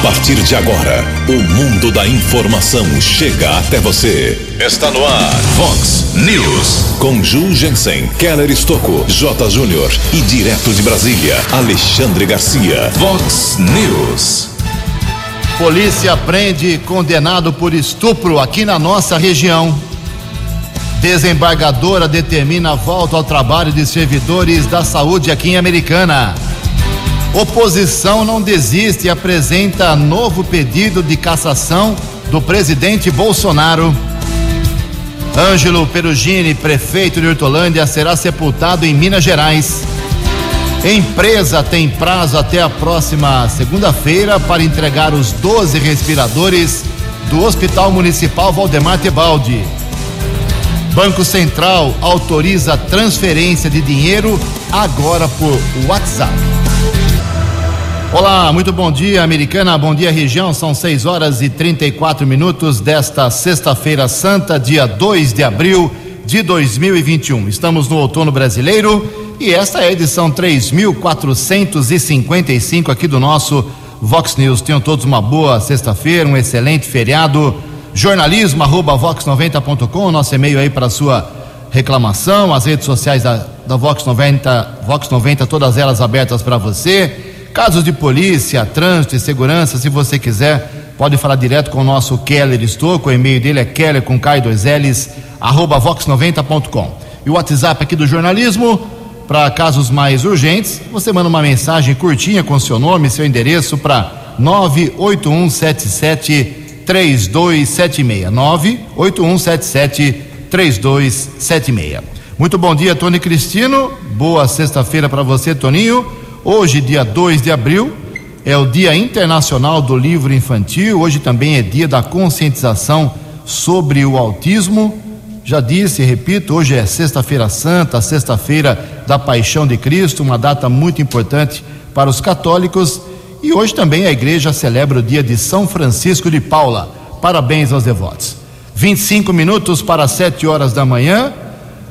A partir de agora, o mundo da informação chega até você. Está no ar, Fox News. Com Ju Jensen, Keller Estocco, J. Júnior e direto de Brasília, Alexandre Garcia. Fox News. Polícia prende condenado por estupro aqui na nossa região. Desembargadora determina a volta ao trabalho de servidores da saúde aqui em Americana. Oposição não desiste e apresenta novo pedido de cassação do presidente Bolsonaro. Ângelo Perugini, prefeito de Hortolândia, será sepultado em Minas Gerais. Empresa tem prazo até a próxima segunda-feira para entregar os 12 respiradores do Hospital Municipal Valdemar Tebaldi. Banco Central autoriza transferência de dinheiro agora por WhatsApp. Olá, muito bom dia, americana. Bom dia, região. São 6 horas e 34 minutos desta sexta-feira santa, dia 2 de abril de 2021. Estamos no outono brasileiro e esta é a edição 3455 aqui do nosso Vox News. Tenham todos uma boa sexta-feira, um excelente feriado. Jornalismo arroba vox90.com, nosso e-mail aí para sua reclamação, as redes sociais da, da Vox 90, Vox 90, todas elas abertas para você. Casos de polícia, trânsito e segurança, se você quiser, pode falar direto com o nosso Keller Estouco. O e-mail dele é keller com K2Ls, arroba vox90.com. E o WhatsApp aqui do jornalismo, para casos mais urgentes, você manda uma mensagem curtinha com seu nome, seu endereço para 98177 3276. 98177 3276. Muito bom dia, Tony Cristino. Boa sexta-feira para você, Toninho. Hoje, dia 2 de abril, é o Dia Internacional do Livro Infantil. Hoje também é dia da conscientização sobre o autismo. Já disse, repito, hoje é Sexta-feira Santa, Sexta-feira da Paixão de Cristo, uma data muito importante para os católicos. E hoje também a igreja celebra o dia de São Francisco de Paula. Parabéns aos devotos. 25 minutos para 7 horas da manhã.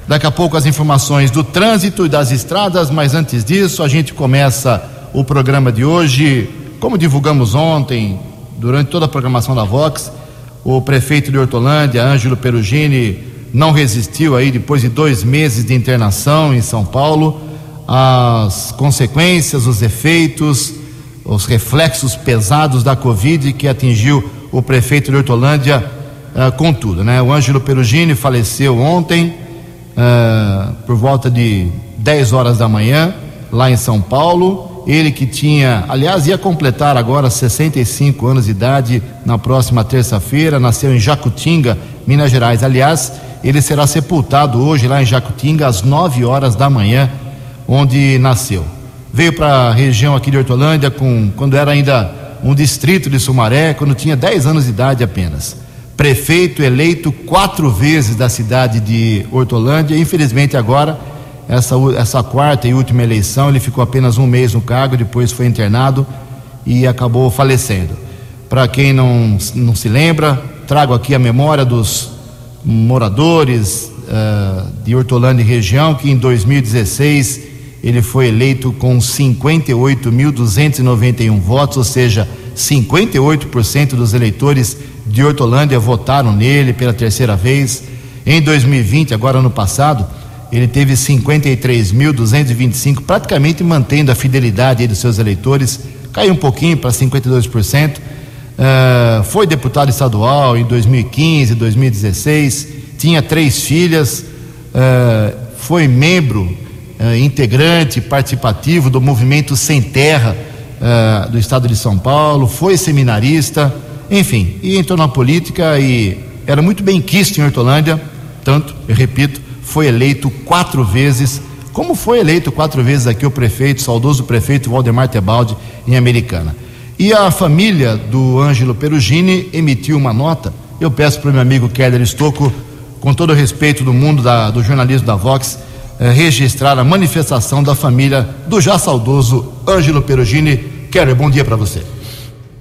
Daqui a pouco as informações do trânsito e das estradas, mas antes disso a gente começa o programa de hoje, como divulgamos ontem, durante toda a programação da Vox, o prefeito de Hortolândia, Ângelo Perugini, não resistiu aí depois de dois meses de internação em São Paulo, as consequências, os efeitos, os reflexos pesados da Covid que atingiu o prefeito de Hortolândia uh, com tudo, né? O Ângelo Perugini faleceu ontem, uh, por volta de 10 horas da manhã, lá em São Paulo. Ele que tinha, aliás, ia completar agora 65 anos de idade na próxima terça-feira, nasceu em Jacutinga, Minas Gerais. Aliás, ele será sepultado hoje lá em Jacutinga às 9 horas da manhã, onde nasceu. Veio para a região aqui de Hortolândia com, quando era ainda um distrito de Sumaré, quando tinha 10 anos de idade apenas prefeito eleito quatro vezes da cidade de Hortolândia. Infelizmente, agora, essa, essa quarta e última eleição, ele ficou apenas um mês no cargo, depois foi internado e acabou falecendo. Para quem não, não se lembra, trago aqui a memória dos moradores uh, de Hortolândia e região, que em 2016 ele foi eleito com 58.291 votos, ou seja, 58% dos eleitores de Hortolândia votaram nele pela terceira vez. Em 2020, agora ano passado, ele teve 53.225, praticamente mantendo a fidelidade dos seus eleitores, caiu um pouquinho para 52%. Uh, foi deputado estadual em 2015, 2016, tinha três filhas, uh, foi membro, uh, integrante participativo do movimento Sem Terra do estado de São Paulo, foi seminarista enfim, e entrou na política e era muito bem quisto em Hortolândia, tanto, eu repito, foi eleito quatro vezes, como foi eleito quatro vezes aqui o prefeito, saudoso prefeito Waldemar Tebaldi, em Americana. E a família do Ângelo Perugini emitiu uma nota. Eu peço para o meu amigo Keller Estocco, com todo o respeito do mundo da, do jornalismo da Vox, eh, registrar a manifestação da família do já saudoso Ângelo Perugini. Keller, bom dia para você.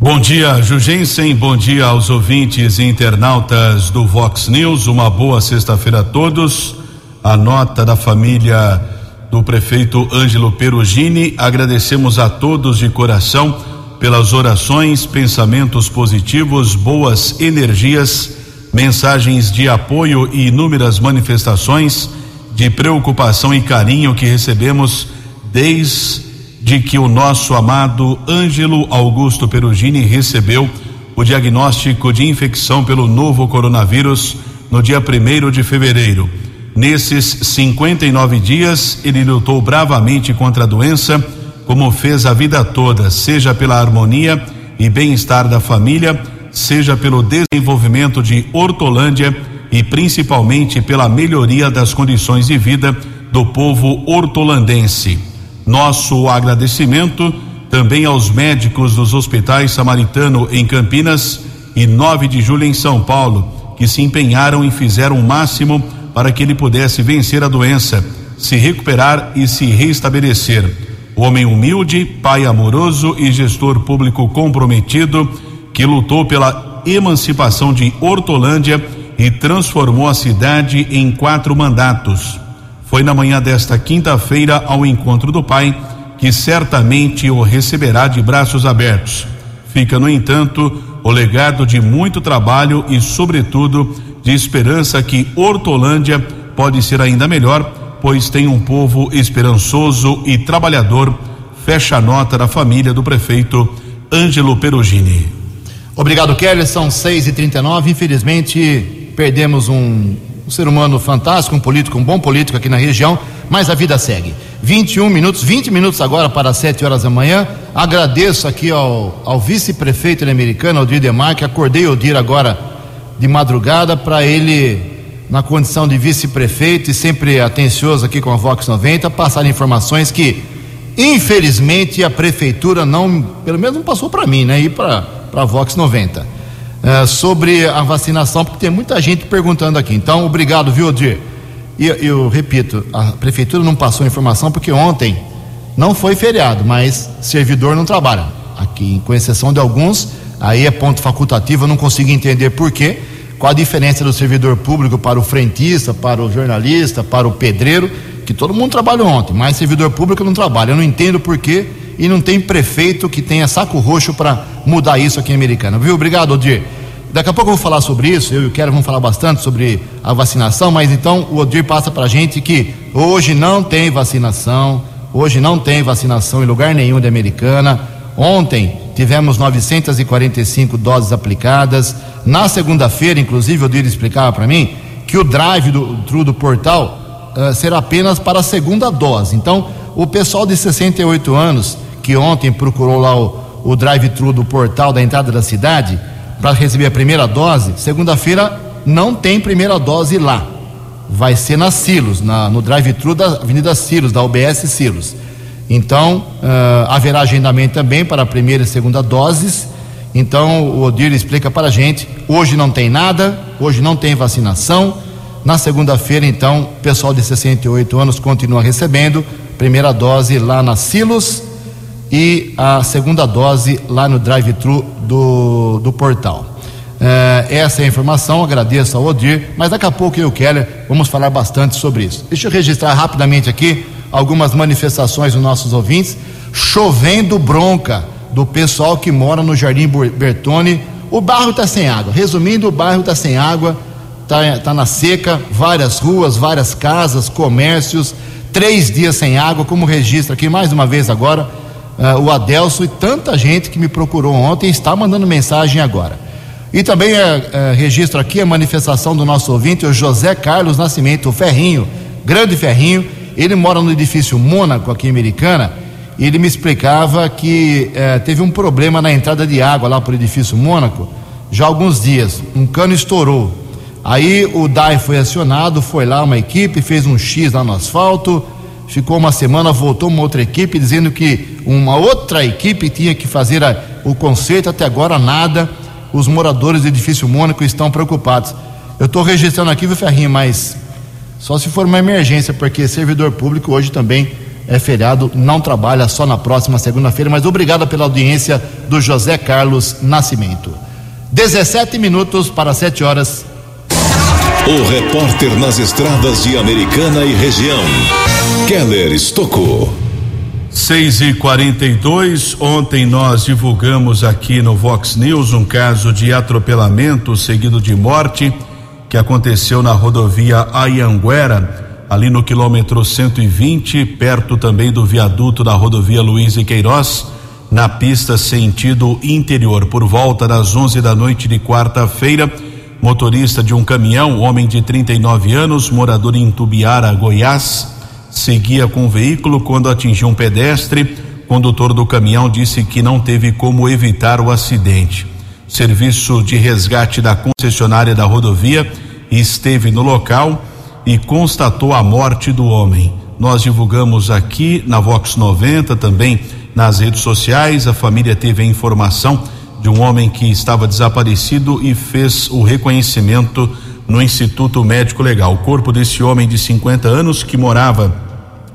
Bom dia, Jugensen. Bom dia aos ouvintes e internautas do Vox News. Uma boa sexta-feira a todos. A nota da família do prefeito Ângelo Perugini. Agradecemos a todos de coração pelas orações, pensamentos positivos, boas energias, mensagens de apoio e inúmeras manifestações de preocupação e carinho que recebemos desde que o nosso amado Ângelo Augusto Perugini recebeu o diagnóstico de infecção pelo novo coronavírus no dia 1 de fevereiro. Nesses 59 dias, ele lutou bravamente contra a doença, como fez a vida toda, seja pela harmonia e bem-estar da família, seja pelo desenvolvimento de Hortolândia e principalmente pela melhoria das condições de vida do povo hortolandense. Nosso agradecimento também aos médicos dos hospitais Samaritano em Campinas e 9 de julho em São Paulo, que se empenharam e fizeram o máximo para que ele pudesse vencer a doença, se recuperar e se restabelecer. O homem humilde, pai amoroso e gestor público comprometido, que lutou pela emancipação de Hortolândia e transformou a cidade em quatro mandatos foi na manhã desta quinta-feira ao encontro do Pai, que certamente o receberá de braços abertos. Fica, no entanto, o legado de muito trabalho e, sobretudo, de esperança que Hortolândia pode ser ainda melhor, pois tem um povo esperançoso e trabalhador. Fecha a nota da família do prefeito Ângelo Perugini. Obrigado, Kelly. São 6 e 39 Infelizmente, perdemos um um ser humano fantástico, um político, um bom político aqui na região, mas a vida segue. 21 minutos, 20 minutos agora para 7 horas da manhã. Agradeço aqui ao, ao vice-prefeito americano, Aldir Demar, que acordei o Aldir agora de madrugada para ele, na condição de vice-prefeito e sempre atencioso aqui com a Vox 90, passar informações que, infelizmente, a prefeitura não, pelo menos não passou para mim, né? E para a Vox 90 é, sobre a vacinação, porque tem muita gente perguntando aqui. Então, obrigado, viu, Odir? E eu repito, a prefeitura não passou informação porque ontem não foi feriado, mas servidor não trabalha. Aqui, com exceção de alguns, aí é ponto facultativo, eu não consigo entender por quê. Qual a diferença do servidor público para o frentista, para o jornalista, para o pedreiro, que todo mundo trabalhou ontem, mas servidor público não trabalha. Eu não entendo por quê e não tem prefeito que tenha saco roxo para mudar isso aqui em Americana. Viu? Obrigado, Odir. Daqui a pouco eu vou falar sobre isso, eu e o Quero vamos falar bastante sobre a vacinação, mas então o Odir passa para gente que hoje não tem vacinação, hoje não tem vacinação em lugar nenhum de Americana. Ontem tivemos 945 doses aplicadas. Na segunda-feira, inclusive, o Odir explicava para mim que o drive do, do, do portal uh, será apenas para a segunda dose. Então, o pessoal de 68 anos que ontem procurou lá o, o drive-thru do portal da entrada da cidade para receber a primeira dose, segunda-feira não tem primeira dose lá. Vai ser na Silos, na, no drive-thru da Avenida Silos, da UBS Silos. Então, uh, haverá agendamento também para a primeira e segunda doses. Então, o Odir explica para a gente: hoje não tem nada, hoje não tem vacinação. Na segunda-feira, então, o pessoal de 68 anos continua recebendo primeira dose lá na Silos e a segunda dose lá no drive-thru do, do portal. É, essa é a informação, agradeço ao Odir, mas daqui a pouco eu e o Keller vamos falar bastante sobre isso. Deixa eu registrar rapidamente aqui algumas manifestações dos nossos ouvintes. Chovendo bronca do pessoal que mora no Jardim Bertone. O bairro está sem água. Resumindo, o bairro está sem água, está tá na seca, várias ruas, várias casas, comércios três dias sem água, como registra aqui mais uma vez agora uh, o Adelso e tanta gente que me procurou ontem está mandando mensagem agora. E também uh, uh, registro aqui a manifestação do nosso ouvinte, o José Carlos Nascimento, o Ferrinho, grande Ferrinho. Ele mora no edifício Mônaco, aqui em Americana, e ele me explicava que teve um problema na entrada de água lá para o edifício Mônaco já há alguns dias. Um cano estourou Aí o DAI foi acionado, foi lá uma equipe, fez um X lá no asfalto, ficou uma semana, voltou uma outra equipe dizendo que uma outra equipe tinha que fazer a, o conserto, até agora nada. Os moradores do edifício Mônaco estão preocupados. Eu estou registrando aqui, viu, Ferrinho, mas só se for uma emergência, porque servidor público hoje também é feriado, não trabalha só na próxima segunda-feira, mas obrigado pela audiência do José Carlos Nascimento. 17 minutos para 7 horas. O repórter nas estradas de Americana e região, Keller Estocou. 6 e 42 ontem nós divulgamos aqui no Vox News um caso de atropelamento seguido de morte que aconteceu na rodovia Ayanguera, ali no quilômetro 120, perto também do viaduto da rodovia Luiz e Queiroz, na pista sentido interior. Por volta das 11 da noite de quarta-feira, motorista de um caminhão, homem de 39 anos, morador em Tubiara, Goiás, seguia com o veículo quando atingiu um pedestre. O condutor do caminhão disse que não teve como evitar o acidente. Serviço de resgate da concessionária da rodovia esteve no local e constatou a morte do homem. Nós divulgamos aqui na Vox 90 também nas redes sociais. A família teve a informação de um homem que estava desaparecido e fez o reconhecimento no Instituto Médico Legal. O corpo desse homem de 50 anos que morava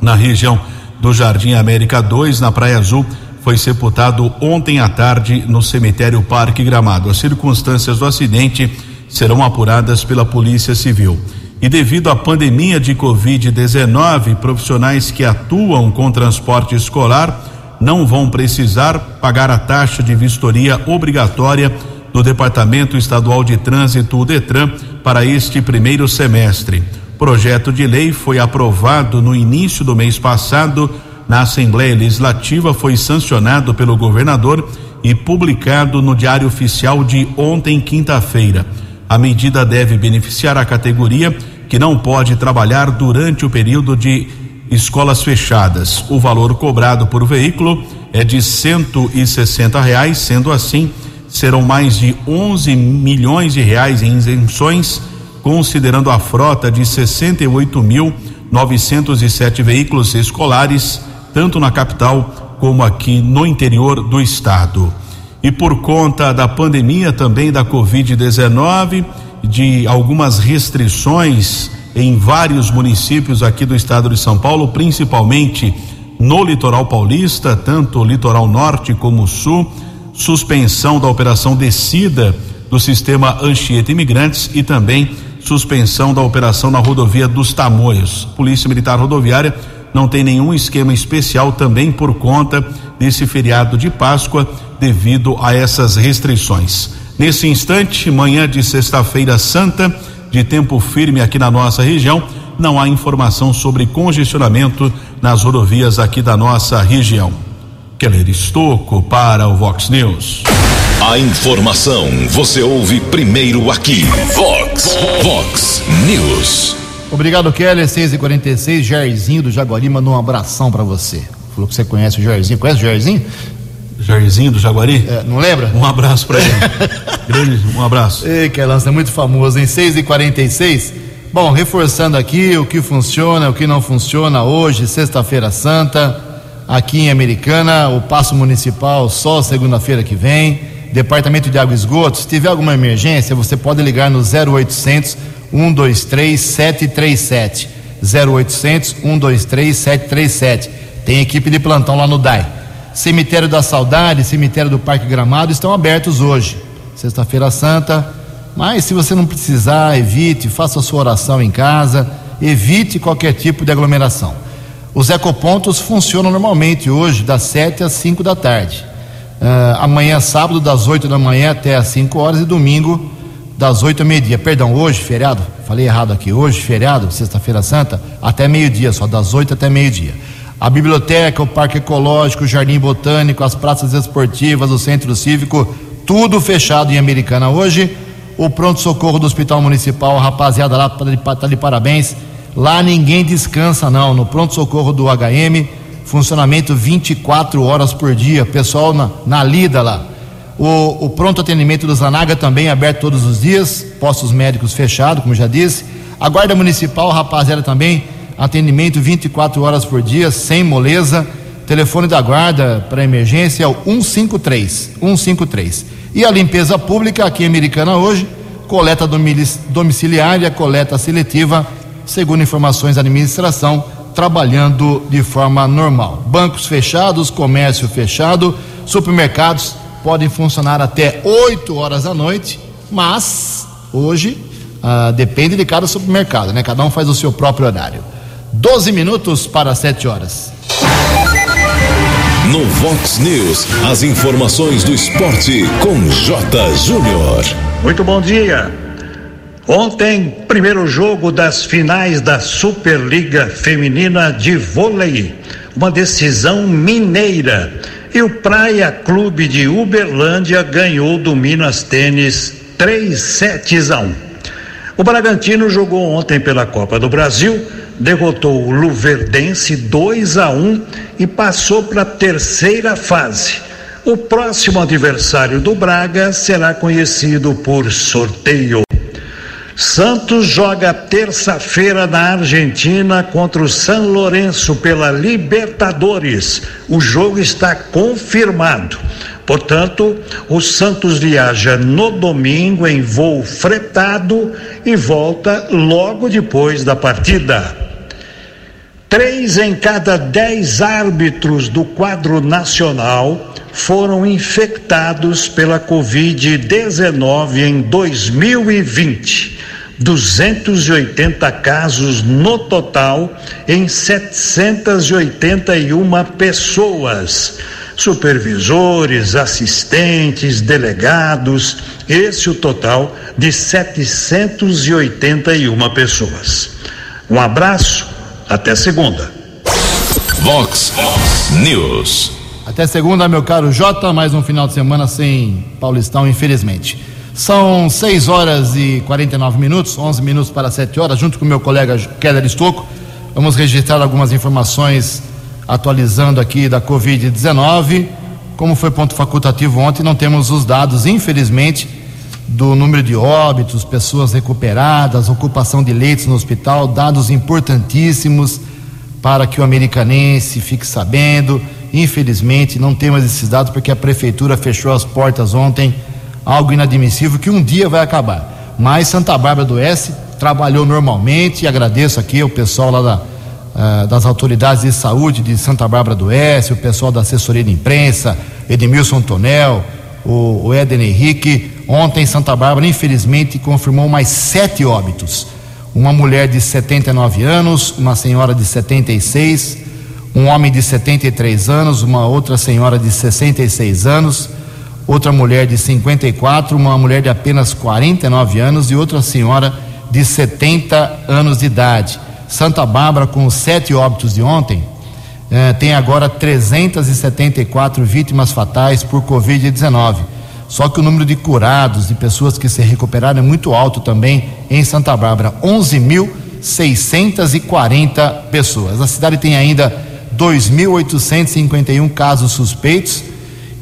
na região do Jardim América 2, na Praia Azul, foi sepultado ontem à tarde no cemitério Parque Gramado. As circunstâncias do acidente serão apuradas pela Polícia Civil. E devido à pandemia de Covid-19, profissionais que atuam com transporte escolar não vão precisar pagar a taxa de vistoria obrigatória do Departamento Estadual de Trânsito, o Detran, para este primeiro semestre. Projeto de lei foi aprovado no início do mês passado na Assembleia Legislativa, foi sancionado pelo governador e publicado no Diário Oficial de ontem, quinta-feira. A medida deve beneficiar a categoria que não pode trabalhar durante o período de escolas fechadas. O valor cobrado por veículo é de cento e sessenta reais, sendo assim, serão mais de 11 milhões de reais em isenções, considerando a frota de 68 mil 907 veículos escolares tanto na capital como aqui no interior do estado. E por conta da pandemia também da Covid-19, de algumas restrições em vários municípios aqui do estado de São Paulo, principalmente no litoral paulista, tanto o litoral norte como o sul, suspensão da operação descida do sistema Anchieta Imigrantes e também suspensão da operação na rodovia dos Tamoios. Polícia Militar Rodoviária não tem nenhum esquema especial também por conta desse feriado de Páscoa devido a essas restrições. Nesse instante, manhã de sexta-feira santa, de tempo firme aqui na nossa região, não há informação sobre congestionamento nas rodovias aqui da nossa região. Keller Estocco para o Vox News. A informação você ouve primeiro aqui. Vox, Vox News. Obrigado, Keller. 6 e 46 Jairzinho do Jaguari mandou um abração para você. Falou que você conhece o Jairzinho. Conhece o Jairzinho? Jairzinho do Jaguari? É, não lembra? Um abraço para ele. Grande, um abraço. Ei, Keller, você é muito famoso. Em 6 e 46 Bom, reforçando aqui o que funciona, o que não funciona hoje, sexta-feira santa, aqui em Americana, o passo municipal só segunda-feira que vem. Departamento de Água e Esgoto, se tiver alguma emergência, você pode ligar no 0800 123 737. 0800 123 737. Tem equipe de plantão lá no DAI. Cemitério da Saudade, Cemitério do Parque Gramado estão abertos hoje. Sexta-feira Santa. Mas se você não precisar, evite, faça sua oração em casa, evite qualquer tipo de aglomeração. Os ecopontos funcionam normalmente hoje, das 7 às 5 da tarde. Uh, amanhã, sábado, das 8 da manhã até às 5 horas e domingo, das 8 ao meio-dia. Perdão, hoje, feriado, falei errado aqui. Hoje, feriado, sexta-feira santa, até meio-dia, só das 8 até meio-dia. A biblioteca, o parque ecológico, o jardim botânico, as praças esportivas, o centro cívico, tudo fechado em Americana hoje. O pronto-socorro do Hospital Municipal, a rapaziada lá está tá de parabéns. Lá ninguém descansa, não. No pronto-socorro do HM, funcionamento 24 horas por dia. Pessoal na, na lida lá. O, o, pronto atendimento do Zanaga também aberto todos os dias, postos médicos fechados, como já disse. A Guarda Municipal, rapaziada, também, atendimento 24 horas por dia, sem moleza. Telefone da guarda para emergência é o 153. 153. E a limpeza pública aqui em Americana hoje, coleta domiciliária, coleta seletiva, segundo informações da administração, trabalhando de forma normal. Bancos fechados, comércio fechado, supermercados podem funcionar até 8 horas da noite, mas hoje ah, depende de cada supermercado, né? Cada um faz o seu próprio horário. 12 minutos para 7 horas. No Vox News, as informações do esporte com J. Júnior. Muito bom dia. Ontem, primeiro jogo das finais da Superliga Feminina de Vôlei. Uma decisão mineira. E o Praia Clube de Uberlândia ganhou do Minas Tênis 3 sets a 1. O Bragantino jogou ontem pela Copa do Brasil, derrotou o Luverdense 2 a 1 e passou para a terceira fase. O próximo adversário do Braga será conhecido por sorteio. Santos joga terça-feira na Argentina contra o San Lourenço pela Libertadores. O jogo está confirmado. Portanto, o Santos viaja no domingo em voo fretado e volta logo depois da partida. Três em cada dez árbitros do quadro nacional foram infectados pela Covid-19 em 2020. 280 casos no total em 781 pessoas supervisores, assistentes, delegados, esse o total de 781 pessoas. Um abraço, até segunda. Vox News. Até segunda, meu caro Jota, mais um final de semana sem Paulistão, infelizmente. São 6 horas e 49 minutos, 11 minutos para 7 horas, junto com meu colega Keller Estocco. Vamos registrar algumas informações atualizando aqui da Covid-19. Como foi ponto facultativo ontem, não temos os dados, infelizmente, do número de óbitos, pessoas recuperadas, ocupação de leitos no hospital, dados importantíssimos para que o americanense fique sabendo. Infelizmente, não temos esses dados porque a prefeitura fechou as portas ontem, algo inadmissível que um dia vai acabar. Mas Santa Bárbara do Oeste trabalhou normalmente e agradeço aqui ao pessoal lá da uh, das autoridades de saúde de Santa Bárbara do Oeste, o pessoal da assessoria de imprensa, Edmilson Tonel, o, o Éden Henrique. Ontem, Santa Bárbara, infelizmente, confirmou mais sete óbitos. Uma mulher de 79 anos, uma senhora de 76, um homem de 73 anos, uma outra senhora de 66 anos, outra mulher de 54, uma mulher de apenas 49 anos e outra senhora de 70 anos de idade. Santa Bárbara, com os sete óbitos de ontem, eh, tem agora 374 vítimas fatais por Covid-19. Só que o número de curados, de pessoas que se recuperaram, é muito alto também em Santa Bárbara: 11.640 pessoas. A cidade tem ainda 2.851 casos suspeitos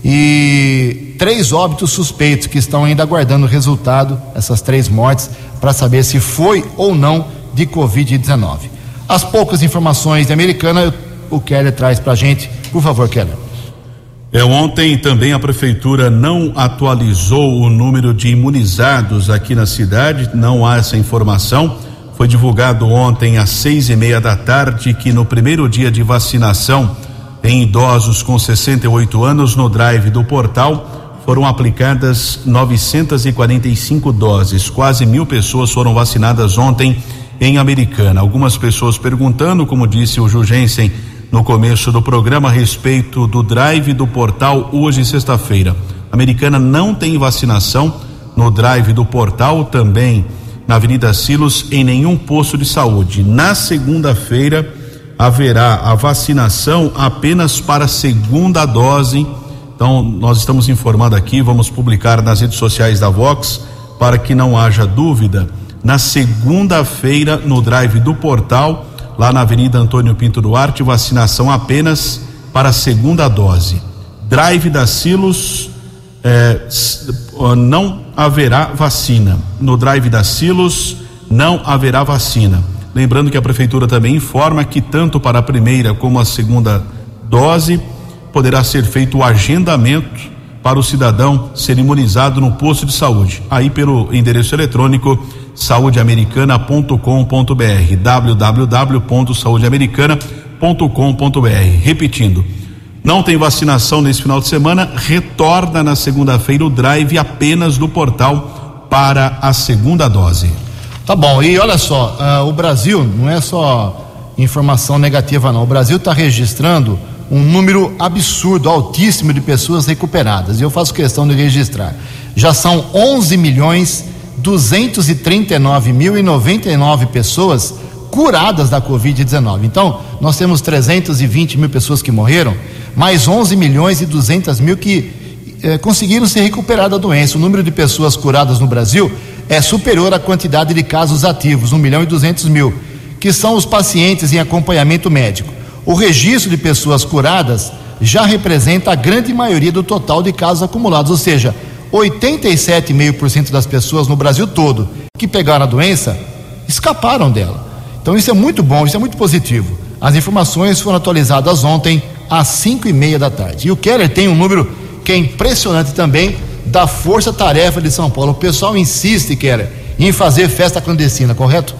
e três óbitos suspeitos que estão ainda aguardando o resultado, essas três mortes, para saber se foi ou não de Covid-19. As poucas informações de Americana, o Keller traz para a gente. Por favor, Keller. É, ontem também a prefeitura não atualizou o número de imunizados aqui na cidade, não há essa informação. Foi divulgado ontem às seis e meia da tarde que no primeiro dia de vacinação em idosos com 68 anos no drive do portal foram aplicadas 945 doses. Quase mil pessoas foram vacinadas ontem em Americana. Algumas pessoas perguntando, como disse o Jugensen no começo do programa, a respeito do drive do portal hoje, sexta-feira. Americana não tem vacinação no drive do portal, também na Avenida Silos, em nenhum posto de saúde. Na segunda-feira haverá a vacinação apenas para segunda dose. Então, nós estamos informando aqui, vamos publicar nas redes sociais da Vox para que não haja dúvida na segunda-feira no drive do portal, lá na Avenida Antônio Pinto Duarte, vacinação apenas para a segunda dose. Drive da Silos, eh, não haverá vacina. No drive da Silos, não haverá vacina. Lembrando que a Prefeitura também informa que tanto para a primeira como a segunda dose poderá ser feito o agendamento para o cidadão ser imunizado no posto de saúde. Aí pelo endereço eletrônico saudeamericana.com.br www.saudeamericana.com.br repetindo não tem vacinação nesse final de semana retorna na segunda-feira o drive apenas do portal para a segunda dose tá bom e olha só uh, o Brasil não é só informação negativa não o Brasil está registrando um número absurdo, altíssimo de pessoas recuperadas. E eu faço questão de registrar. Já são 11 milhões 239 mil e 99 pessoas curadas da Covid-19. Então, nós temos 320 mil pessoas que morreram, mais 11 milhões e 200 mil que eh, conseguiram se recuperar da doença. O número de pessoas curadas no Brasil é superior à quantidade de casos ativos, 1 milhão e 200 mil, que são os pacientes em acompanhamento médico. O registro de pessoas curadas já representa a grande maioria do total de casos acumulados, ou seja, 87,5% das pessoas no Brasil todo que pegaram a doença escaparam dela. Então isso é muito bom, isso é muito positivo. As informações foram atualizadas ontem às 5 e meia da tarde. E o Keller tem um número que é impressionante também da Força Tarefa de São Paulo. O pessoal insiste, Keller, em fazer festa clandestina, correto?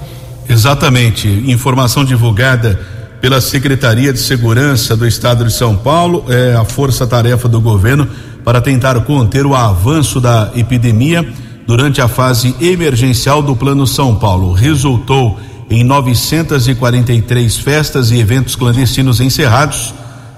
Exatamente. Informação divulgada pela Secretaria de Segurança do Estado de São Paulo, é a força-tarefa do governo para tentar conter o avanço da epidemia durante a fase emergencial do Plano São Paulo. Resultou em 943 festas e eventos clandestinos encerrados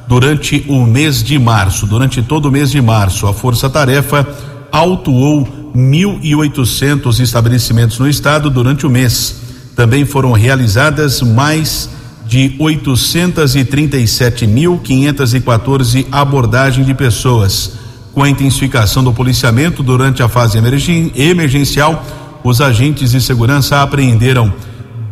durante o mês de março. Durante todo o mês de março, a Força Tarefa autuou 1.800 estabelecimentos no estado durante o mês. Também foram realizadas mais de 837.514 abordagens de pessoas. Com a intensificação do policiamento durante a fase emergencial, os agentes de segurança apreenderam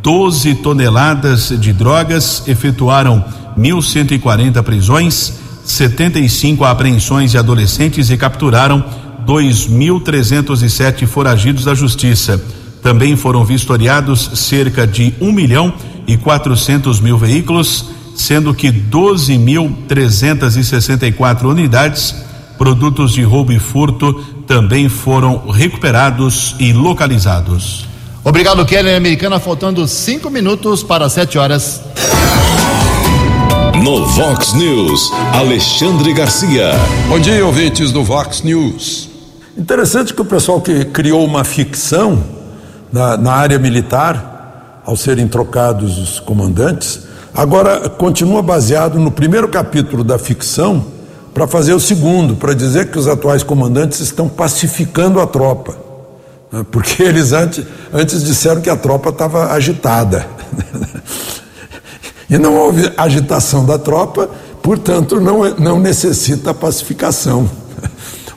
12 toneladas de drogas, efetuaram 1.140 prisões, 75 apreensões de adolescentes e capturaram 2.307 foragidos da justiça. Também foram vistoriados cerca de 1 milhão e 400 mil veículos, sendo que 12.364 unidades, produtos de roubo e furto, também foram recuperados e localizados. Obrigado, Kelly Americana. Faltando cinco minutos para sete horas. No Vox News, Alexandre Garcia. Bom dia, ouvintes do Vox News. Interessante que o pessoal que criou uma ficção na, na área militar, ao serem trocados os comandantes, agora continua baseado no primeiro capítulo da ficção para fazer o segundo, para dizer que os atuais comandantes estão pacificando a tropa. Né? Porque eles antes, antes disseram que a tropa estava agitada. E não houve agitação da tropa, portanto, não, não necessita pacificação.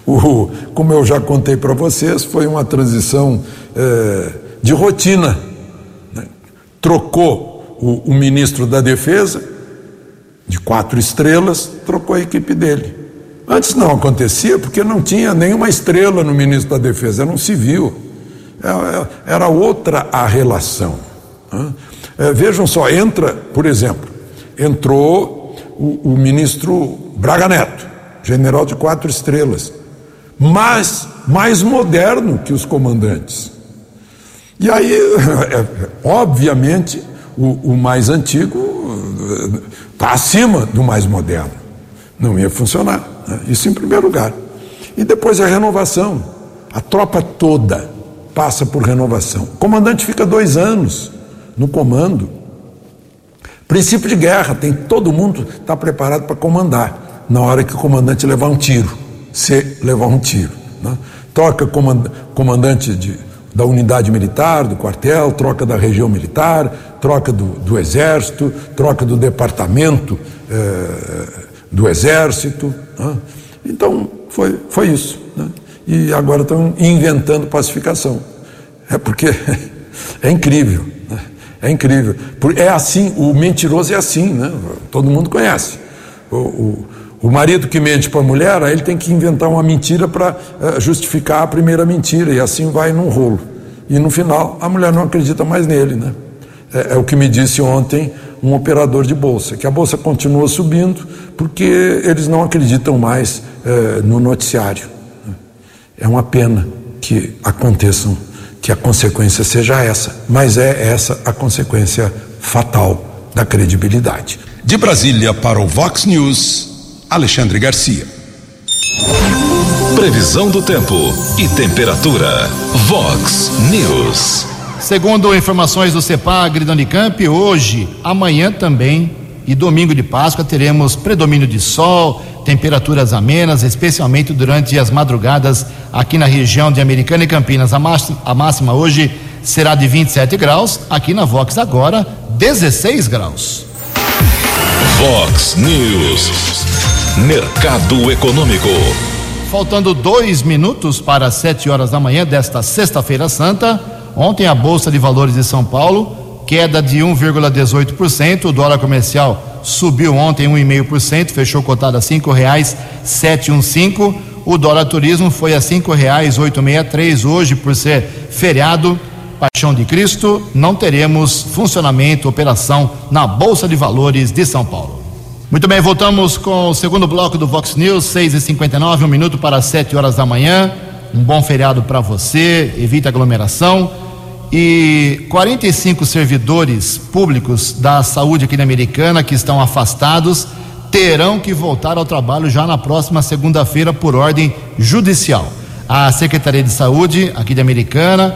O, como eu já contei para vocês, foi uma transição é, de rotina. Né? Trocou o, o ministro da Defesa, de quatro estrelas, trocou a equipe dele. Antes não acontecia porque não tinha nenhuma estrela no ministro da Defesa, era um civil. É, é, era outra a relação. Né? É, vejam só, entra, por exemplo, entrou o, o ministro Braga Neto, general de quatro estrelas, mas mais moderno que os comandantes. E aí, obviamente, o, o mais antigo está acima do mais moderno. Não ia funcionar. Né? Isso em primeiro lugar. E depois a renovação. A tropa toda passa por renovação. O comandante fica dois anos no comando. Princípio de guerra, tem todo mundo está preparado para comandar na hora que o comandante levar um tiro, se levar um tiro. Né? Troca comandante de, da unidade militar, do quartel, troca da região militar, troca do, do exército, troca do departamento eh, do exército. Né? Então, foi, foi isso. Né? E agora estão inventando pacificação. É porque é incrível. É incrível. É assim, o mentiroso é assim, né? Todo mundo conhece. O, o, o marido que mente para a mulher, ele tem que inventar uma mentira para uh, justificar a primeira mentira, e assim vai num rolo. E no final, a mulher não acredita mais nele, né? É, é o que me disse ontem um operador de bolsa, que a bolsa continua subindo porque eles não acreditam mais uh, no noticiário. É uma pena que aconteçam que a consequência seja essa, mas é essa a consequência fatal da credibilidade. De Brasília para o Vox News, Alexandre Garcia. Previsão do tempo e temperatura. Vox News. Segundo informações do CEPAG da Unicamp, hoje, amanhã também, e domingo de Páscoa teremos predomínio de sol, temperaturas amenas, especialmente durante as madrugadas aqui na região de Americana e Campinas. A máxima, a máxima hoje será de 27 graus, aqui na Vox agora 16 graus. Vox News, Mercado Econômico. Faltando dois minutos para sete horas da manhã desta sexta-feira santa, ontem a Bolsa de Valores de São Paulo queda de 1,18%. O dólar comercial subiu ontem 1,5%, fechou cotado a um cinco. O dólar turismo foi a meia três. Hoje, por ser feriado, Paixão de Cristo, não teremos funcionamento, operação na Bolsa de Valores de São Paulo. Muito bem, voltamos com o segundo bloco do Vox News, 6 e 59 um minuto para 7 horas da manhã. Um bom feriado para você, evite aglomeração e 45 servidores públicos da saúde aqui na Americana que estão afastados terão que voltar ao trabalho já na próxima segunda-feira por ordem judicial. A Secretaria de Saúde aqui da Americana,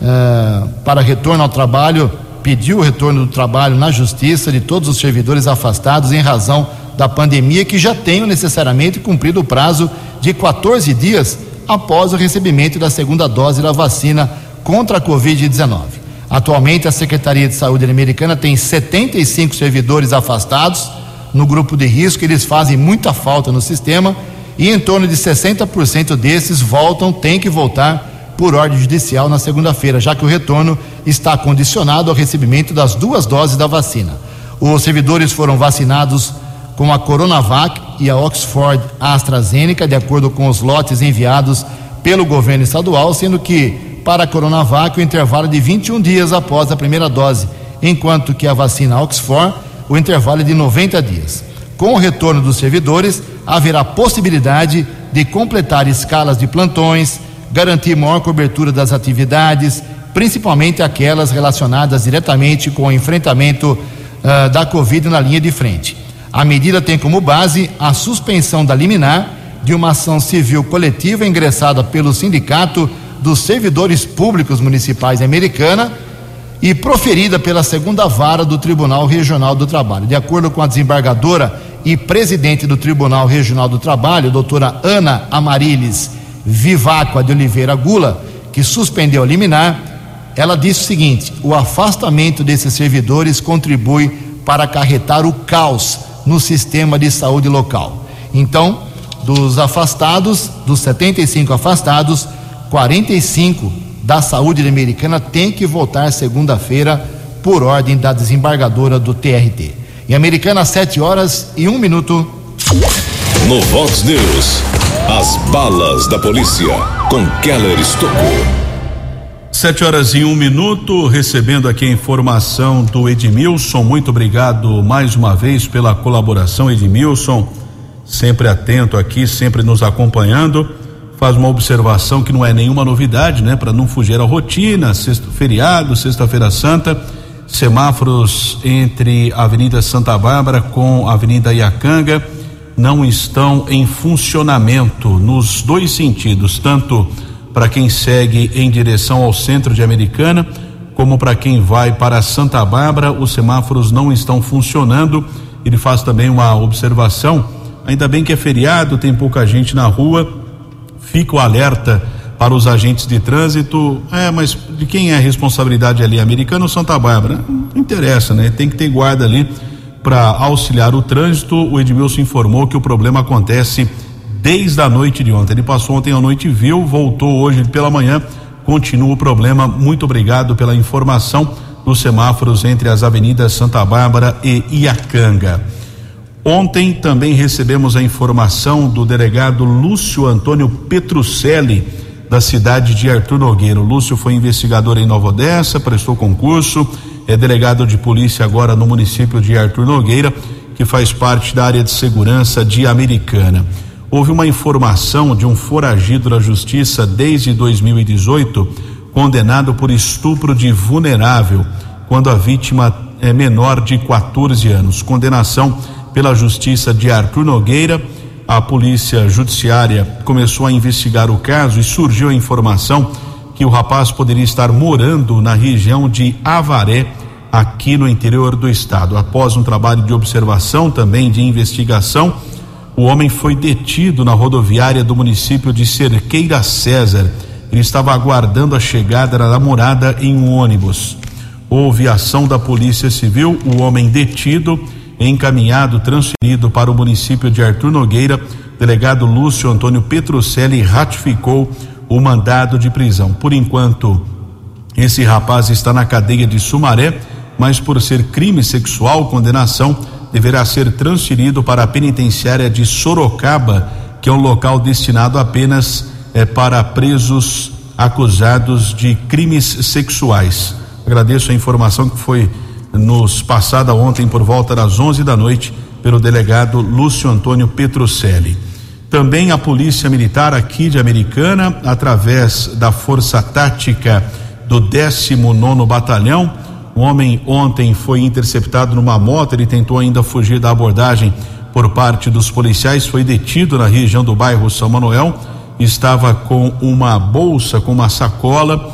uh, para retorno ao trabalho, pediu o retorno do trabalho na justiça de todos os servidores afastados em razão da pandemia que já tenham necessariamente cumprido o prazo de 14 dias após o recebimento da segunda dose da vacina contra a Covid-19. Atualmente, a Secretaria de Saúde Americana tem 75 servidores afastados no grupo de risco, eles fazem muita falta no sistema e em torno de 60% desses voltam, têm que voltar por ordem judicial na segunda-feira, já que o retorno está condicionado ao recebimento das duas doses da vacina. Os servidores foram vacinados com a Coronavac e a Oxford AstraZeneca, de acordo com os lotes enviados pelo governo estadual, sendo que para a Coronavac o intervalo de 21 dias após a primeira dose, enquanto que a vacina Oxford o intervalo é de 90 dias. Com o retorno dos servidores, haverá possibilidade de completar escalas de plantões, garantir maior cobertura das atividades, principalmente aquelas relacionadas diretamente com o enfrentamento uh, da Covid na linha de frente. A medida tem como base a suspensão da liminar de uma ação civil coletiva ingressada pelo sindicato dos servidores públicos municipais americana e proferida pela segunda vara do Tribunal Regional do Trabalho. De acordo com a desembargadora e presidente do Tribunal Regional do Trabalho, doutora Ana Amarilis Viváqua de Oliveira Gula, que suspendeu a liminar, ela disse o seguinte: o afastamento desses servidores contribui para acarretar o caos no sistema de saúde local. Então, dos afastados, dos 75 afastados, 45 da saúde americana tem que voltar segunda-feira por ordem da desembargadora do TRT. Em Americana, 7 horas e um minuto. No Vox News, as balas da polícia com Keller Estocou. Sete horas e um minuto, recebendo aqui a informação do Edmilson. Muito obrigado mais uma vez pela colaboração, Edmilson. Sempre atento aqui, sempre nos acompanhando faz uma observação que não é nenhuma novidade, né? Para não fugir à rotina, sexto feriado, sexta-feira santa, semáforos entre Avenida Santa Bárbara com Avenida Iacanga não estão em funcionamento nos dois sentidos, tanto para quem segue em direção ao centro de Americana, como para quem vai para Santa Bárbara, os semáforos não estão funcionando. Ele faz também uma observação, ainda bem que é feriado, tem pouca gente na rua fica o alerta para os agentes de trânsito. É, mas de quem é a responsabilidade ali? Americano ou Santa Bárbara? Não interessa, né? Tem que ter guarda ali para auxiliar o trânsito. O Edmilson informou que o problema acontece desde a noite de ontem. Ele passou ontem à noite, viu, voltou hoje pela manhã. Continua o problema. Muito obrigado pela informação dos semáforos entre as avenidas Santa Bárbara e Iacanga. Ontem também recebemos a informação do delegado Lúcio Antônio Petrucelli, da cidade de Artur Nogueira. O Lúcio foi investigador em Nova Odessa, prestou concurso, é delegado de polícia agora no município de Artur Nogueira, que faz parte da área de segurança de Americana. Houve uma informação de um foragido da justiça desde 2018, condenado por estupro de vulnerável, quando a vítima é menor de 14 anos. Condenação pela Justiça de Arthur Nogueira. A Polícia Judiciária começou a investigar o caso e surgiu a informação que o rapaz poderia estar morando na região de Avaré, aqui no interior do estado. Após um trabalho de observação, também de investigação, o homem foi detido na rodoviária do município de Cerqueira César. Ele estava aguardando a chegada da namorada em um ônibus. Houve ação da Polícia Civil, o homem detido, encaminhado, transferido para o município de Artur Nogueira. Delegado Lúcio Antônio Petrucelli ratificou o mandado de prisão. Por enquanto, esse rapaz está na cadeia de Sumaré, mas por ser crime sexual, condenação deverá ser transferido para a penitenciária de Sorocaba, que é um local destinado apenas eh, para presos acusados de crimes sexuais. Agradeço a informação que foi nos passada ontem por volta das 11 da noite pelo delegado Lúcio Antônio Petrucelli. Também a Polícia Militar aqui de Americana, através da Força Tática do 19 Batalhão. Um homem ontem foi interceptado numa moto, ele tentou ainda fugir da abordagem por parte dos policiais, foi detido na região do bairro São Manuel, estava com uma bolsa, com uma sacola.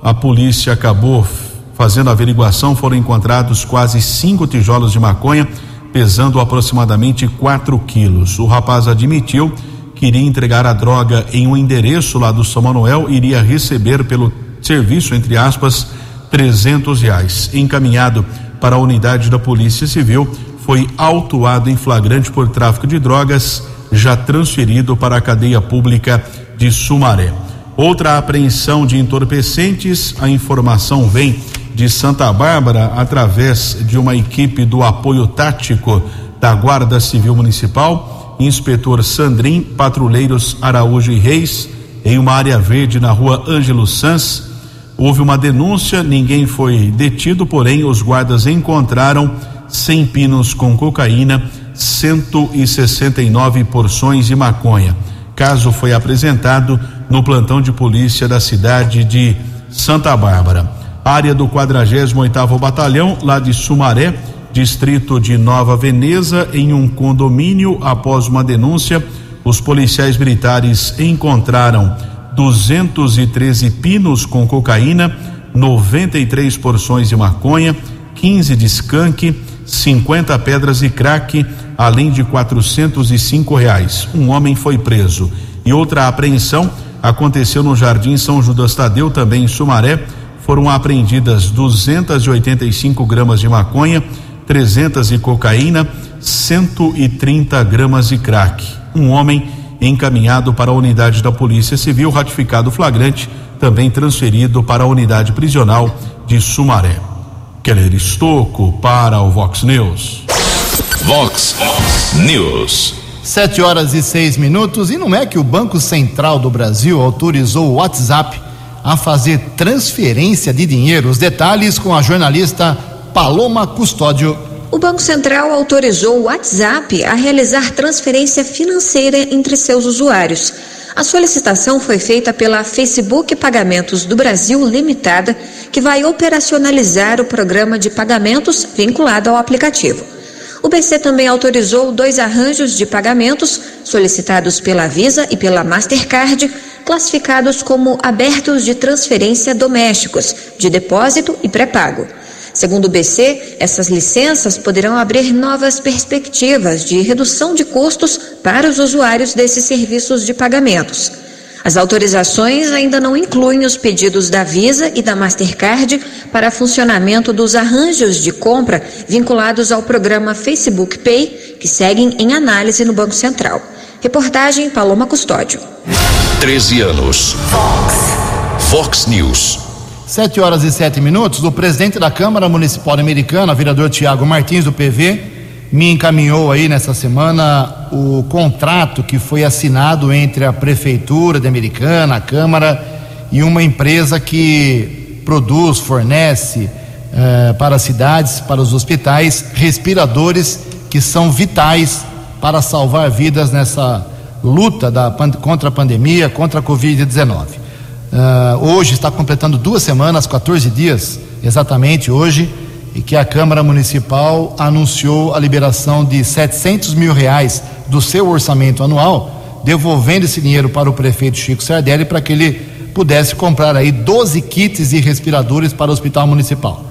A polícia acabou fazendo a averiguação, foram encontrados quase cinco tijolos de maconha pesando aproximadamente 4 quilos. O rapaz admitiu que iria entregar a droga em um endereço lá do São Manuel, iria receber pelo serviço, entre aspas, 300 reais. Encaminhado para a unidade da Polícia Civil, foi autuado em flagrante por tráfico de drogas, já transferido para a cadeia pública de Sumaré. Outra apreensão de entorpecentes, a informação vem de Santa Bárbara através de uma equipe do apoio tático da Guarda Civil Municipal, inspetor Sandrin, patrulheiros Araújo e Reis, em uma área verde na rua Ângelo Sans. Houve uma denúncia, ninguém foi detido, porém os guardas encontraram 100 pinos com cocaína, 169 porções de maconha. Caso foi apresentado no plantão de polícia da cidade de Santa Bárbara área do 48º Batalhão, lá de Sumaré, distrito de Nova Veneza, em um condomínio, após uma denúncia, os policiais militares encontraram 213 pinos com cocaína, 93 porções de maconha, 15 de skunk, 50 pedras de crack, além de 405 reais. Um homem foi preso. E outra apreensão aconteceu no Jardim São Judas Tadeu, também em Sumaré, foram apreendidas 285 gramas de maconha, 300 de cocaína, 130 gramas de crack. Um homem encaminhado para a unidade da Polícia Civil, ratificado flagrante, também transferido para a unidade prisional de Sumaré. Keller Estocco para o Vox News. Vox News. Sete horas e seis minutos. E não é que o Banco Central do Brasil autorizou o WhatsApp a fazer transferência de dinheiro. Os detalhes com a jornalista Paloma Custódio. O Banco Central autorizou o WhatsApp a realizar transferência financeira entre seus usuários. A solicitação foi feita pela Facebook Pagamentos do Brasil Limitada, que vai operacionalizar o programa de pagamentos vinculado ao aplicativo. O BC também autorizou dois arranjos de pagamentos solicitados pela Visa e pela Mastercard classificados como abertos de transferência domésticos, de depósito e pré-pago. Segundo o BC, essas licenças poderão abrir novas perspectivas de redução de custos para os usuários desses serviços de pagamentos. As autorizações ainda não incluem os pedidos da Visa e da Mastercard para funcionamento dos arranjos de compra vinculados ao programa Facebook Pay, que seguem em análise no Banco Central. Reportagem Paloma Custódio. 13 anos. Fox. Fox News. Sete horas e sete minutos. O presidente da Câmara Municipal Americana, vereador Tiago Martins, do PV, me encaminhou aí nessa semana o contrato que foi assinado entre a Prefeitura de Americana, a Câmara e uma empresa que produz, fornece eh, para as cidades, para os hospitais, respiradores que são vitais para salvar vidas nessa luta da, contra a pandemia, contra a Covid-19. Uh, hoje está completando duas semanas, 14 dias exatamente hoje, e que a Câmara Municipal anunciou a liberação de 700 mil reais do seu orçamento anual, devolvendo esse dinheiro para o prefeito Chico Sardelli para que ele pudesse comprar aí 12 kits e respiradores para o Hospital Municipal.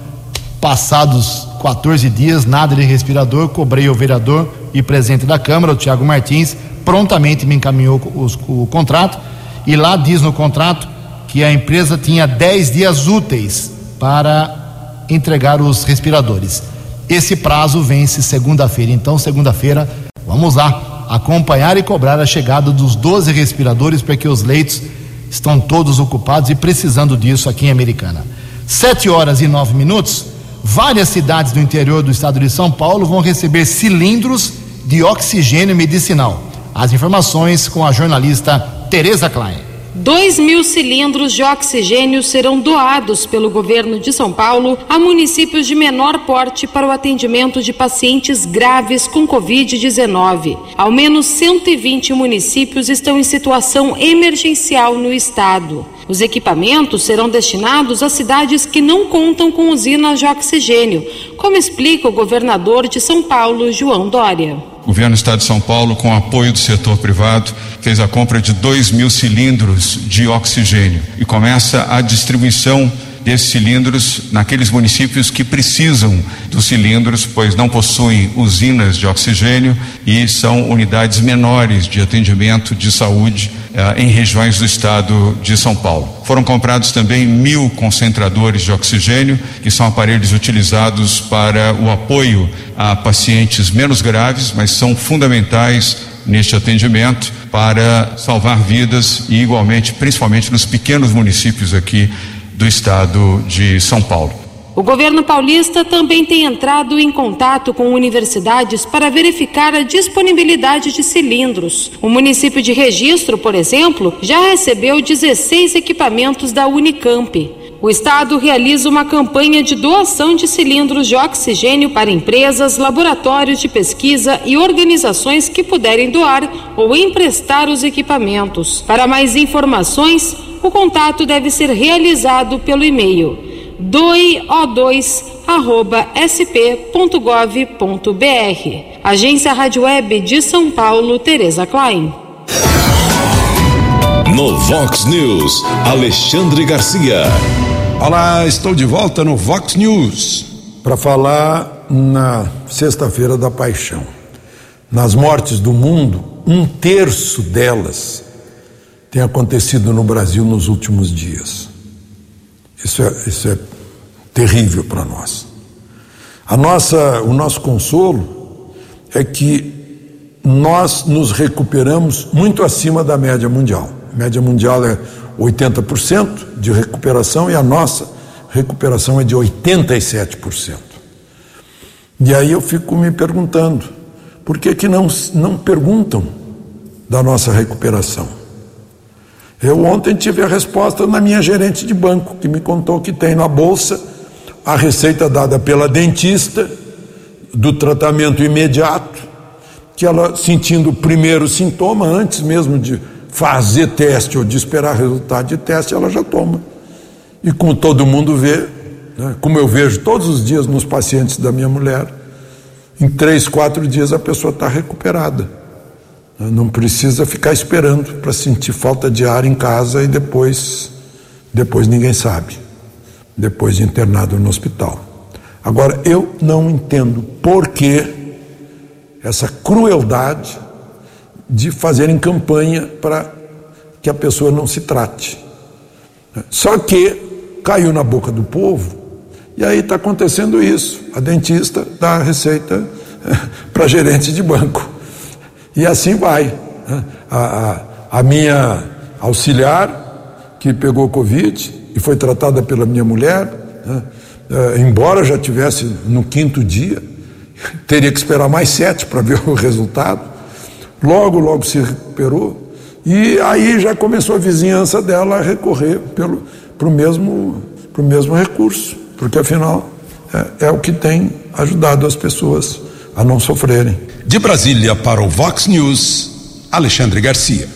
Passados 14 dias, nada de respirador, cobrei o vereador e presidente da Câmara, o Tiago Martins, prontamente me encaminhou o contrato e lá diz no contrato que a empresa tinha 10 dias úteis para entregar os respiradores. Esse prazo vence segunda-feira, então segunda-feira vamos lá acompanhar e cobrar a chegada dos 12 respiradores porque os leitos estão todos ocupados e precisando disso aqui em Americana. Sete horas e nove minutos. Várias cidades do interior do estado de São Paulo vão receber cilindros de oxigênio medicinal. As informações com a jornalista Tereza Klein. 2 mil cilindros de oxigênio serão doados pelo governo de São Paulo a municípios de menor porte para o atendimento de pacientes graves com Covid-19. Ao menos 120 municípios estão em situação emergencial no estado. Os equipamentos serão destinados a cidades que não contam com usinas de oxigênio, como explica o governador de São Paulo, João Dória. Governo do estado de São Paulo, com apoio do setor privado, fez a compra de 2 mil cilindros de oxigênio e começa a distribuição desses cilindros naqueles municípios que precisam dos cilindros, pois não possuem usinas de oxigênio e são unidades menores de atendimento de saúde em regiões do estado de São Paulo. Foram comprados também mil concentradores de oxigênio, que são aparelhos utilizados para o apoio a pacientes menos graves, mas são fundamentais neste atendimento para salvar vidas e igualmente, principalmente nos pequenos municípios aqui do estado de São Paulo. O governo paulista também tem entrado em contato com universidades para verificar a disponibilidade de cilindros. O município de Registro, por exemplo, já recebeu 16 equipamentos da Unicamp. O Estado realiza uma campanha de doação de cilindros de oxigênio para empresas, laboratórios de pesquisa e organizações que puderem doar ou emprestar os equipamentos. Para mais informações, o contato deve ser realizado pelo e-mail doio2.sp.gov.br. Agência Rádio Web de São Paulo, Tereza Klein. No Vox News, Alexandre Garcia. Olá, estou de volta no Vox News para falar na Sexta-feira da Paixão. Nas mortes do mundo, um terço delas tem acontecido no Brasil nos últimos dias. Isso é, isso é terrível para nós. A nossa, o nosso consolo é que nós nos recuperamos muito acima da média mundial. A média mundial é 80% de recuperação e a nossa recuperação é de 87%. E aí eu fico me perguntando, por que, que não, não perguntam da nossa recuperação? Eu ontem tive a resposta na minha gerente de banco, que me contou que tem na bolsa a receita dada pela dentista do tratamento imediato, que ela sentindo o primeiro sintoma, antes mesmo de fazer teste ou de esperar resultado de teste, ela já toma. E como todo mundo vê, né, como eu vejo todos os dias nos pacientes da minha mulher, em três, quatro dias a pessoa está recuperada. Não precisa ficar esperando para sentir falta de ar em casa e depois, depois ninguém sabe, depois de internado no hospital. Agora, eu não entendo por que essa crueldade de fazerem campanha para que a pessoa não se trate. Só que caiu na boca do povo e aí está acontecendo isso. A dentista dá a receita para gerente de banco. E assim vai. Né? A, a, a minha auxiliar, que pegou Covid e foi tratada pela minha mulher, né? é, embora já tivesse no quinto dia, teria que esperar mais sete para ver o resultado. Logo, logo se recuperou. E aí já começou a vizinhança dela a recorrer para o mesmo, pro mesmo recurso, porque afinal é, é o que tem ajudado as pessoas a não sofrerem. De Brasília para o Vox News, Alexandre Garcia.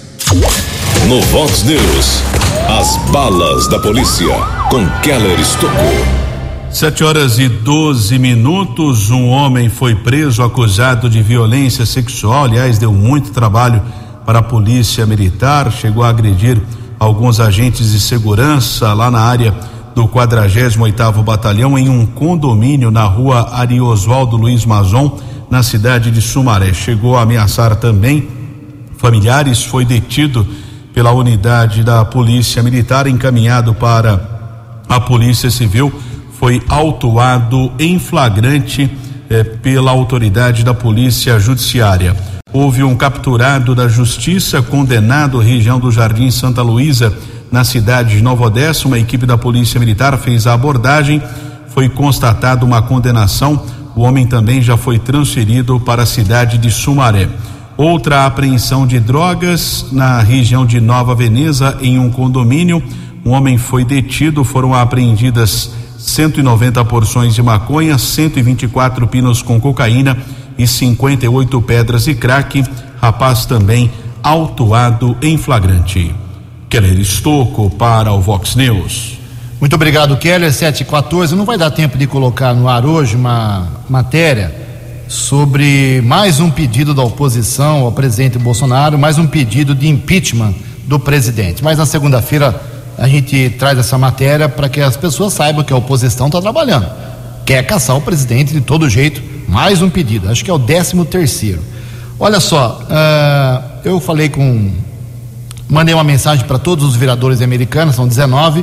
No Vox News, as balas da polícia com Keller Estocou. Sete horas e 12 minutos. Um homem foi preso acusado de violência sexual. Aliás, deu muito trabalho para a polícia militar. Chegou a agredir alguns agentes de segurança lá na área do 48º Batalhão em um condomínio na rua Ari Oswaldo Luiz Mazon, na cidade de Sumaré. Chegou a ameaçar também familiares, foi detido pela unidade da Polícia Militar, encaminhado para a Polícia Civil, foi autuado em flagrante eh, pela autoridade da Polícia Judiciária. Houve um capturado da Justiça, condenado região do Jardim Santa Luísa na cidade de Nova Odessa. Uma equipe da Polícia Militar fez a abordagem, foi constatada uma condenação. O homem também já foi transferido para a cidade de Sumaré. Outra apreensão de drogas na região de Nova Veneza, em um condomínio. Um homem foi detido, foram apreendidas 190 porções de maconha, 124 pinos com cocaína e 58 pedras de crack. Rapaz também autuado em flagrante. Keller Estocco para o Vox News. Muito obrigado, Keller. 714. Não vai dar tempo de colocar no ar hoje uma matéria sobre mais um pedido da oposição ao presidente Bolsonaro, mais um pedido de impeachment do presidente. Mas na segunda-feira a gente traz essa matéria para que as pessoas saibam que a oposição está trabalhando. Quer caçar o presidente de todo jeito. Mais um pedido. Acho que é o décimo terceiro. Olha só, uh, eu falei com Mandei uma mensagem para todos os vereadores americanos, são 19,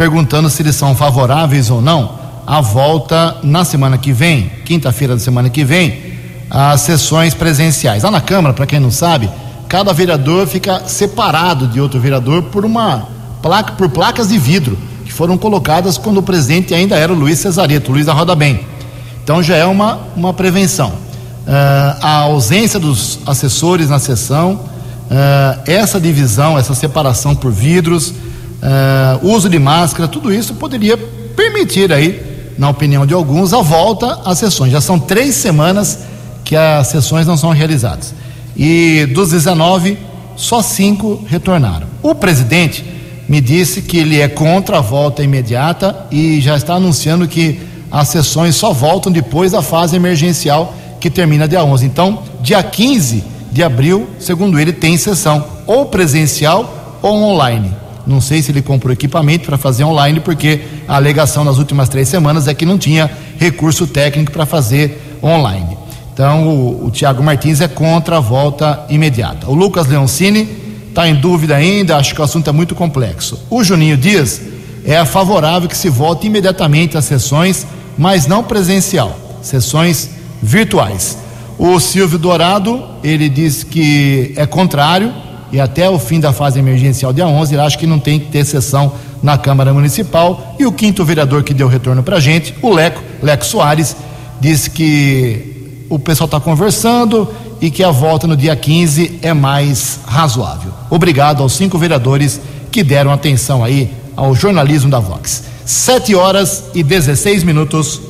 perguntando se eles são favoráveis ou não à volta na semana que vem, quinta-feira da semana que vem, às sessões presenciais. Lá na Câmara, para quem não sabe, cada vereador fica separado de outro vereador por uma placa, por placas de vidro que foram colocadas quando o presidente ainda era o Luiz Cesareto, Luiz da Roda Bem. Então já é uma, uma prevenção. Uh, a ausência dos assessores na sessão, Uh, essa divisão, essa separação por vidros, uh, uso de máscara, tudo isso poderia permitir aí, na opinião de alguns, a volta às sessões. Já são três semanas que as sessões não são realizadas. E dos 19, só cinco retornaram. O presidente me disse que ele é contra a volta imediata e já está anunciando que as sessões só voltam depois da fase emergencial que termina dia 11. Então, dia 15 de abril, segundo ele, tem sessão ou presencial ou online. Não sei se ele comprou equipamento para fazer online, porque a alegação nas últimas três semanas é que não tinha recurso técnico para fazer online. Então, o, o Tiago Martins é contra a volta imediata. O Lucas Leoncini está em dúvida ainda, acho que o assunto é muito complexo. O Juninho Dias é favorável que se volte imediatamente às sessões, mas não presencial, sessões virtuais. O Silvio Dourado, ele diz que é contrário e até o fim da fase emergencial dia 11, ele acha que não tem que ter sessão na Câmara Municipal. E o quinto vereador que deu retorno para gente, o Leco, Leco Soares, disse que o pessoal está conversando e que a volta no dia 15 é mais razoável. Obrigado aos cinco vereadores que deram atenção aí ao jornalismo da Vox. Sete horas e 16 minutos.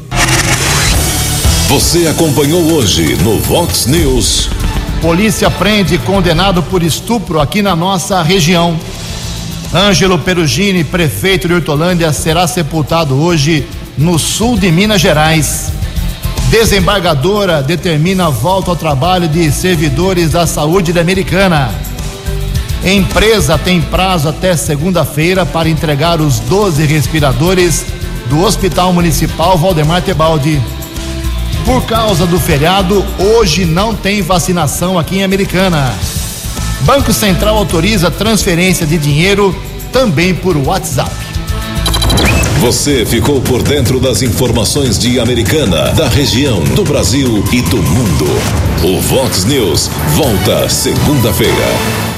Você acompanhou hoje no Vox News. Polícia prende condenado por estupro aqui na nossa região. Ângelo Perugini, prefeito de Hortolândia, será sepultado hoje no sul de Minas Gerais. Desembargadora determina a volta ao trabalho de servidores da saúde da Americana. Empresa tem prazo até segunda-feira para entregar os 12 respiradores do Hospital Municipal Valdemar Tebaldi. Por causa do feriado, hoje não tem vacinação aqui em Americana. Banco Central autoriza transferência de dinheiro também por WhatsApp. Você ficou por dentro das informações de Americana, da região, do Brasil e do mundo. O Vox News volta segunda-feira.